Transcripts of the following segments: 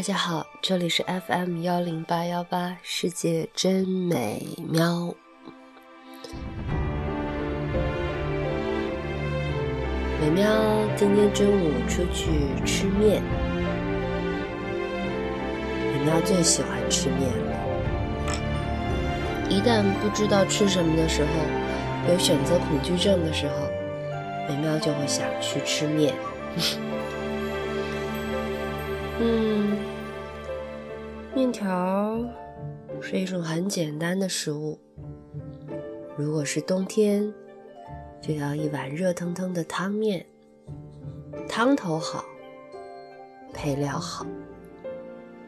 大家好，这里是 FM 幺零八幺八，世界真美妙。美妙今天中午出去吃面，美妙最喜欢吃面了。一旦不知道吃什么的时候，有选择恐惧症的时候，美妙就会想去吃面。嗯，面条是一种很简单的食物。如果是冬天，就要一碗热腾腾的汤面，汤头好，配料好，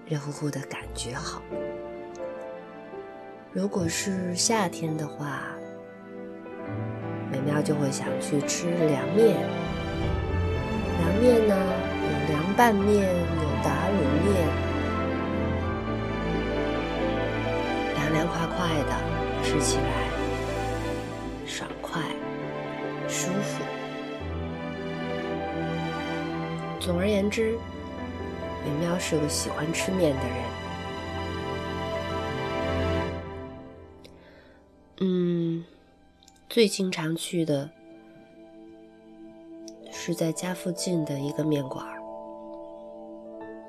热乎乎的感觉好。如果是夏天的话，美妙就会想去吃凉面。凉面呢，有凉拌面。面，凉凉快快的，吃起来爽快舒服。总而言之，美喵是个喜欢吃面的人。嗯，最经常去的是在家附近的一个面馆。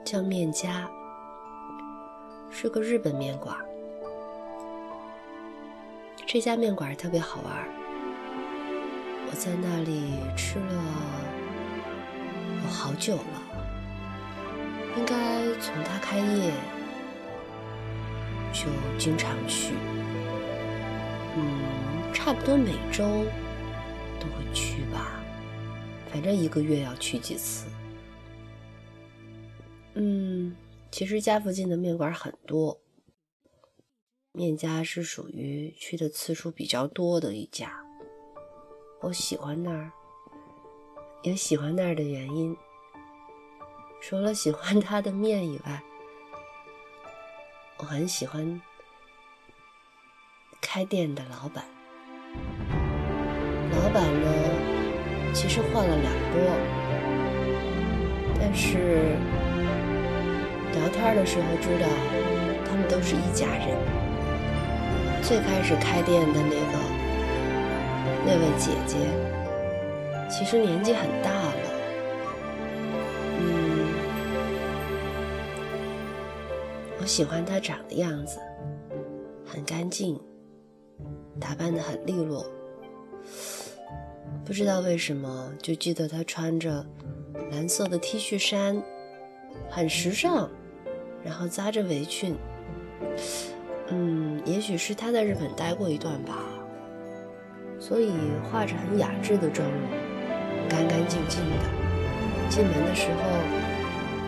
叫面家，是个日本面馆。这家面馆特别好玩，我在那里吃了有好久了，应该从他开业就经常去，嗯，差不多每周都会去吧，反正一个月要去几次。其实家附近的面馆很多，面家是属于去的次数比较多的一家。我喜欢那儿，也喜欢那儿的原因，除了喜欢它的面以外，我很喜欢开店的老板。老板呢，其实换了两波，但是。聊天的时候知道，他们都是一家人。最开始开店的那个那位姐姐，其实年纪很大了，嗯，我喜欢她长的样子，很干净，打扮的很利落。不知道为什么，就记得她穿着蓝色的 T 恤衫，很时尚。然后扎着围裙，嗯，也许是他在日本待过一段吧，所以画着很雅致的妆容，干干净净的。进门的时候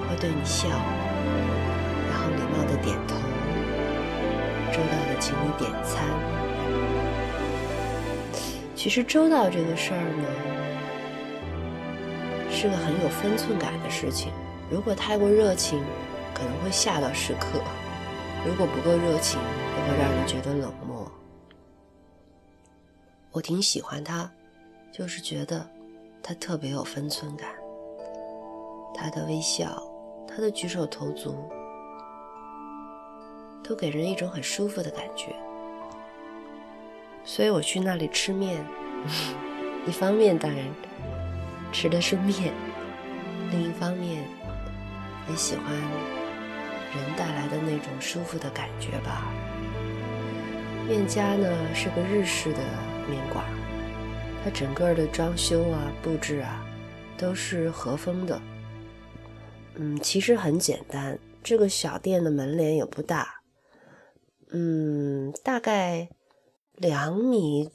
会对你笑，然后礼貌的点头，周到的请你点餐。其实周到这个事儿呢，是个很有分寸感的事情，如果太过热情。可能会吓到食客，如果不够热情，也会让人觉得冷漠。我挺喜欢他，就是觉得他特别有分寸感。他的微笑，他的举手投足，都给人一种很舒服的感觉。所以我去那里吃面，一方面当然吃的是面，另一方面也喜欢。人带来的那种舒服的感觉吧。面家呢是个日式的面馆，它整个的装修啊、布置啊都是和风的。嗯，其实很简单。这个小店的门脸也不大，嗯，大概两米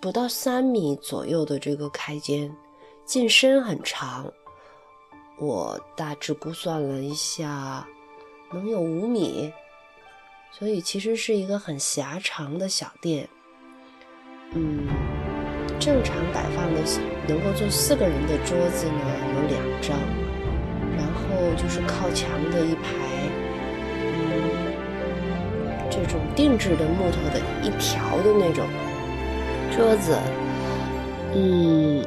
不到三米左右的这个开间，进深很长。我大致估算了一下。能有五米，所以其实是一个很狭长的小店。嗯，正常摆放的能够坐四个人的桌子呢有两张，然后就是靠墙的一排，嗯，这种定制的木头的一条的那种桌子，嗯，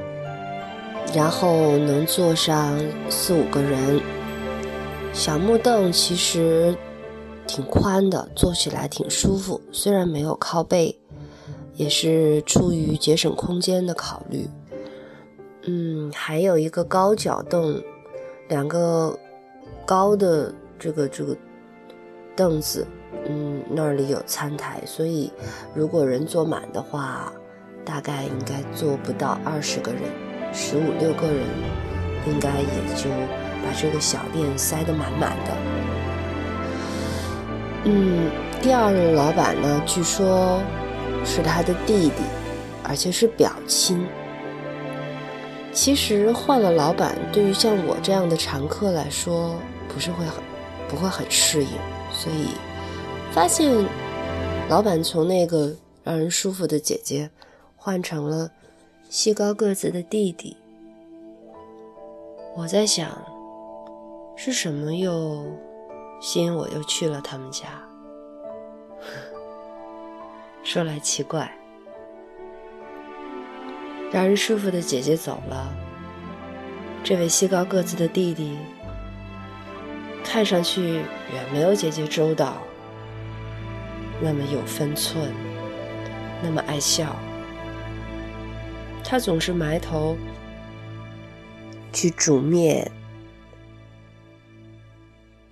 然后能坐上四五个人。小木凳其实挺宽的，坐起来挺舒服。虽然没有靠背，也是出于节省空间的考虑。嗯，还有一个高脚凳，两个高的这个这个凳子，嗯，那里有餐台，所以如果人坐满的话，大概应该坐不到二十个人，十五六个人应该也就把这个小店塞得满满的。嗯，第二任老板呢，据说是他的弟弟，而且是表亲。其实换了老板，对于像我这样的常客来说，不是会很不会很适应。所以发现老板从那个让人舒服的姐姐换成了细高个子的弟弟。我在想，是什么又吸引我又去了他们家？说来奇怪。让人舒服的姐姐走了，这位细高个子的弟弟看上去远没有姐姐周到，那么有分寸，那么爱笑。他总是埋头去煮面，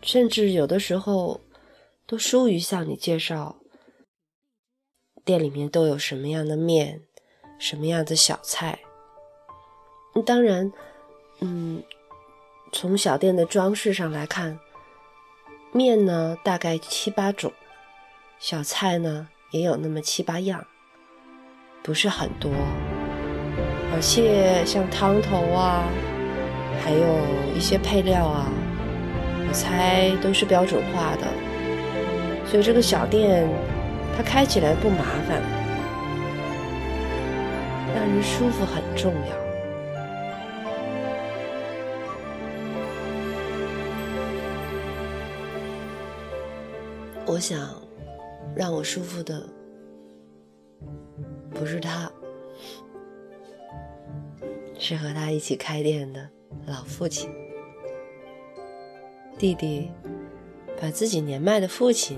甚至有的时候都疏于向你介绍店里面都有什么样的面。什么样的小菜？当然，嗯，从小店的装饰上来看，面呢大概七八种，小菜呢也有那么七八样，不是很多。而且像汤头啊，还有一些配料啊，我猜都是标准化的，所以这个小店它开起来不麻烦。让人舒服很重要。我想，让我舒服的不是他，是和他一起开店的老父亲。弟弟把自己年迈的父亲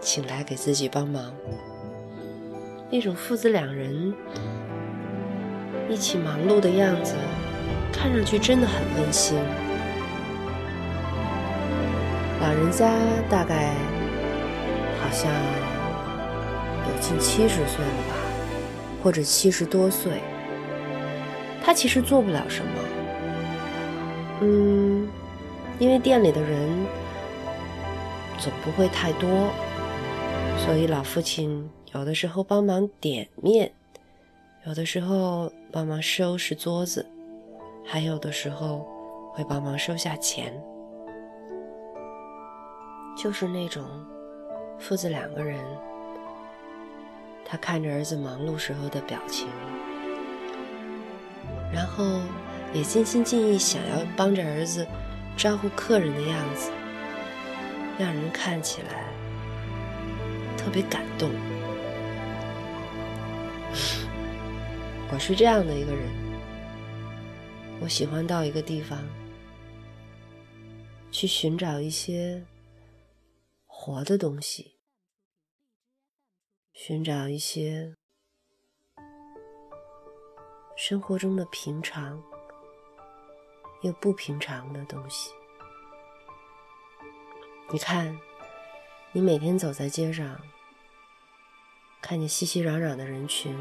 请来给自己帮忙。那种父子两人一起忙碌的样子，看上去真的很温馨。老人家大概好像有近七十岁了吧，或者七十多岁。他其实做不了什么，嗯，因为店里的人总不会太多，所以老父亲。有的时候帮忙点面，有的时候帮忙收拾桌子，还有的时候会帮忙收下钱，就是那种父子两个人，他看着儿子忙碌时候的表情，然后也尽心尽意想要帮着儿子招呼客人的样子，让人看起来特别感动。我是这样的一个人，我喜欢到一个地方去寻找一些活的东西，寻找一些生活中的平常又不平常的东西。你看，你每天走在街上，看见熙熙攘攘的人群。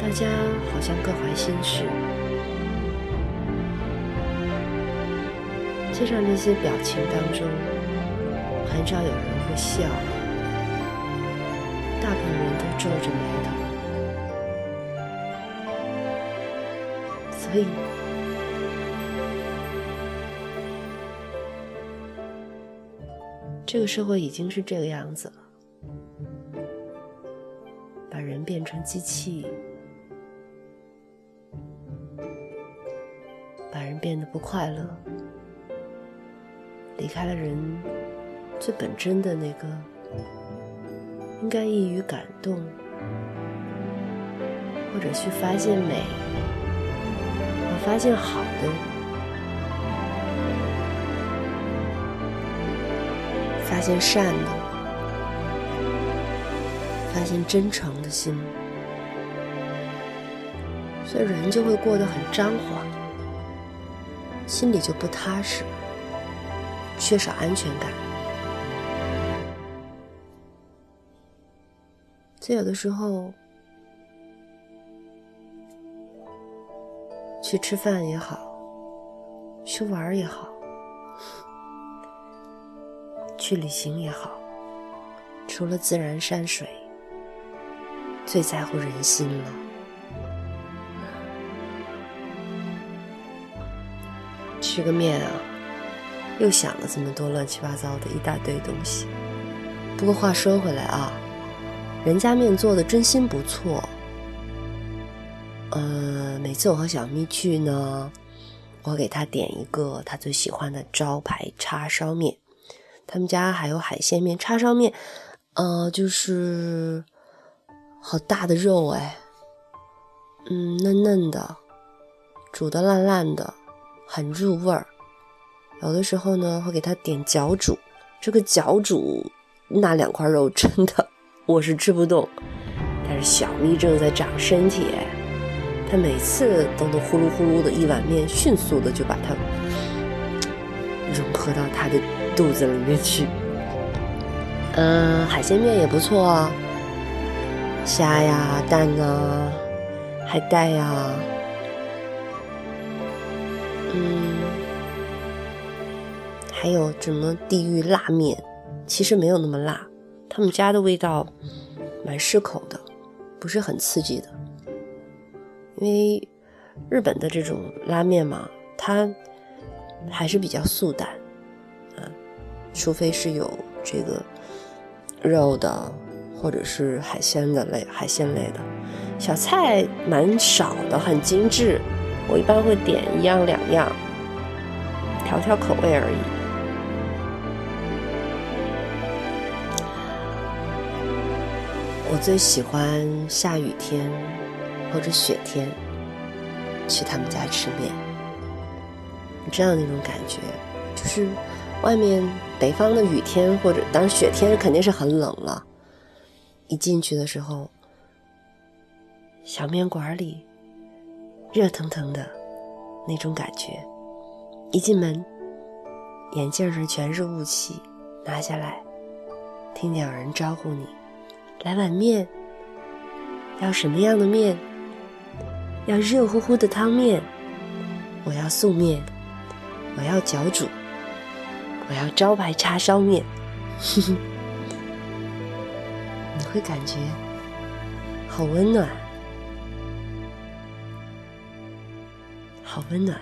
大家好像各怀心事，街上那些表情当中，很少有人会笑，大部分人都皱着眉头。所以，这个社会已经是这个样子了，把人变成机器。把人变得不快乐，离开了人最本真的那个应该易于感动，或者去发现美发现好的发现善的发现真诚的心。所以人就会过得很张狂心里就不踏实缺少安全感。所以有的时候去吃饭也好，去玩也好。去旅行也好，除了自然山水，最在乎人心了。吃个面啊，又想了这么多乱七八糟的一大堆东西。不过话说回来啊，人家面做的真心不错。呃，每次我和小咪去呢，我给他点一个他最喜欢的招牌叉烧面。他们家还有海鲜面、叉烧面，呃，就是好大的肉哎，嗯，嫩嫩的，煮的烂烂的，很入味儿。有的时候呢，会给他点脚煮，这个脚煮那两块肉真的我是吃不动，但是小咪正在长身体哎，他每次都能呼噜呼噜的一碗面，迅速的就把它融合到他的。肚子里面去，嗯，海鲜面也不错啊，虾呀、蛋呐、海带呀，嗯，还有什么地狱辣面，其实没有那么辣，他们家的味道蛮适口的，不是很刺激的，因为日本的这种拉面嘛，它还是比较素淡啊。除非是有这个肉的，或者是海鲜的类，海鲜类的小菜蛮少的，很精致。我一般会点一样两样，调调口味而已。我最喜欢下雨天或者雪天去他们家吃面，你知道那种感觉，就是外面。北方的雨天或者当然雪天肯定是很冷了。一进去的时候，小面馆里热腾腾的那种感觉，一进门眼镜上全是雾气，拿下来听见有人招呼你：“来碗面，要什么样的面？要热乎乎的汤面，我要素面，我要脚煮。”我要招牌叉烧面，你会感觉好温暖，好温暖。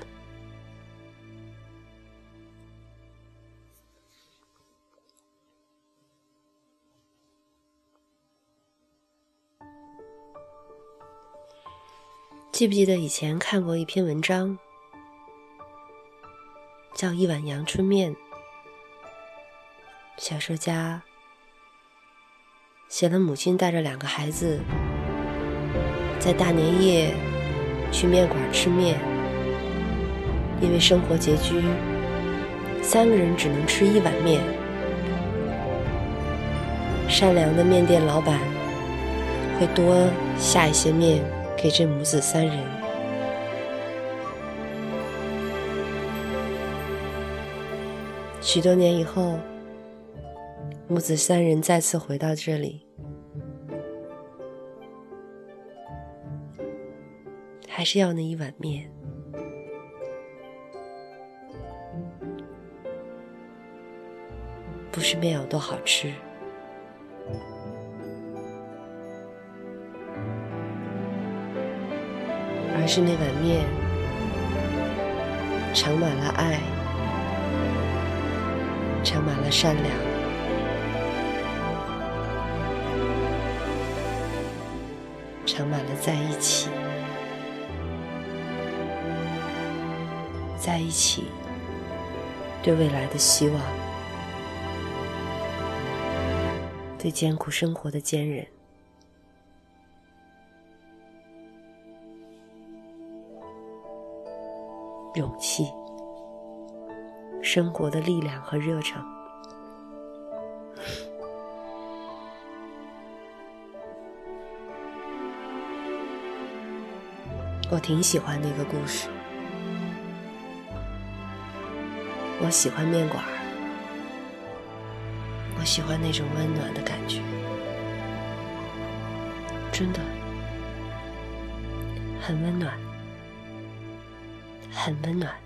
记不记得以前看过一篇文章，叫《一碗阳春面》？小说家写了母亲带着两个孩子在大年夜去面馆吃面，因为生活拮据，三个人只能吃一碗面。善良的面店老板会多下一些面给这母子三人。许多年以后。母子三人再次回到这里，还是要那一碗面。不是面有多好吃，而是那碗面盛满了爱，盛满了善良。盛满了在一起，在一起，对未来的希望，对艰苦生活的坚韧，勇气、生活的力量和热忱。我挺喜欢那个故事。我喜欢面馆儿，我喜欢那种温暖的感觉，真的很温暖。很温暖。